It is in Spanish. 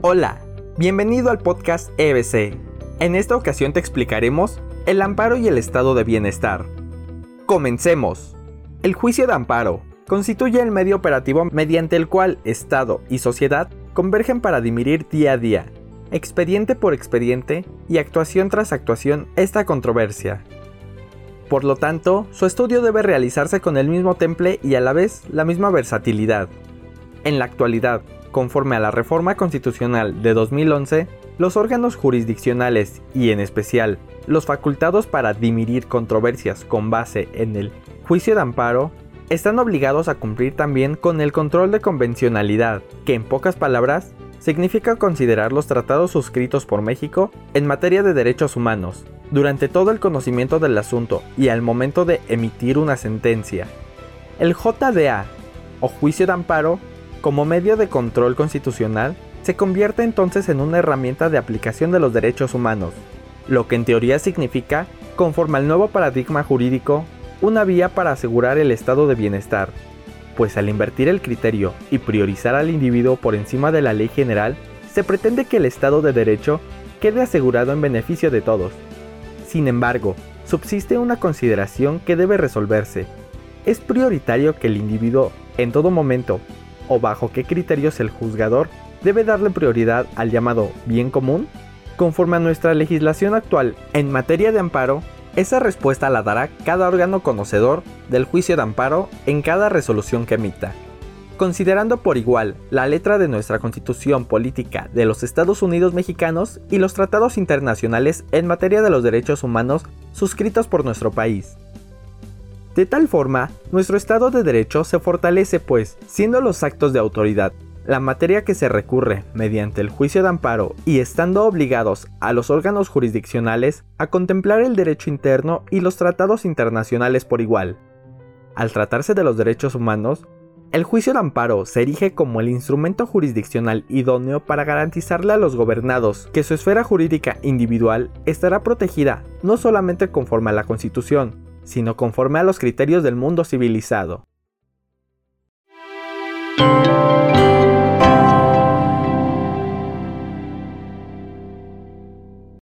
Hola, bienvenido al podcast EBC. En esta ocasión te explicaremos el amparo y el estado de bienestar. Comencemos. El juicio de amparo constituye el medio operativo mediante el cual Estado y sociedad convergen para dimirir día a día, expediente por expediente y actuación tras actuación esta controversia. Por lo tanto, su estudio debe realizarse con el mismo temple y a la vez la misma versatilidad. En la actualidad, Conforme a la reforma constitucional de 2011, los órganos jurisdiccionales y en especial los facultados para dimirir controversias con base en el juicio de amparo están obligados a cumplir también con el control de convencionalidad, que en pocas palabras significa considerar los tratados suscritos por México en materia de derechos humanos, durante todo el conocimiento del asunto y al momento de emitir una sentencia. El JDA, o juicio de amparo, como medio de control constitucional, se convierte entonces en una herramienta de aplicación de los derechos humanos, lo que en teoría significa, conforme al nuevo paradigma jurídico, una vía para asegurar el estado de bienestar, pues al invertir el criterio y priorizar al individuo por encima de la ley general, se pretende que el Estado de Derecho quede asegurado en beneficio de todos. Sin embargo, subsiste una consideración que debe resolverse. Es prioritario que el individuo, en todo momento, o bajo qué criterios el juzgador debe darle prioridad al llamado bien común? Conforme a nuestra legislación actual en materia de amparo, esa respuesta la dará cada órgano conocedor del juicio de amparo en cada resolución que emita. Considerando por igual la letra de nuestra Constitución Política de los Estados Unidos Mexicanos y los tratados internacionales en materia de los derechos humanos suscritos por nuestro país, de tal forma, nuestro Estado de Derecho se fortalece pues, siendo los actos de autoridad la materia que se recurre mediante el juicio de amparo y estando obligados a los órganos jurisdiccionales a contemplar el derecho interno y los tratados internacionales por igual. Al tratarse de los derechos humanos, el juicio de amparo se erige como el instrumento jurisdiccional idóneo para garantizarle a los gobernados que su esfera jurídica individual estará protegida no solamente conforme a la Constitución, sino conforme a los criterios del mundo civilizado.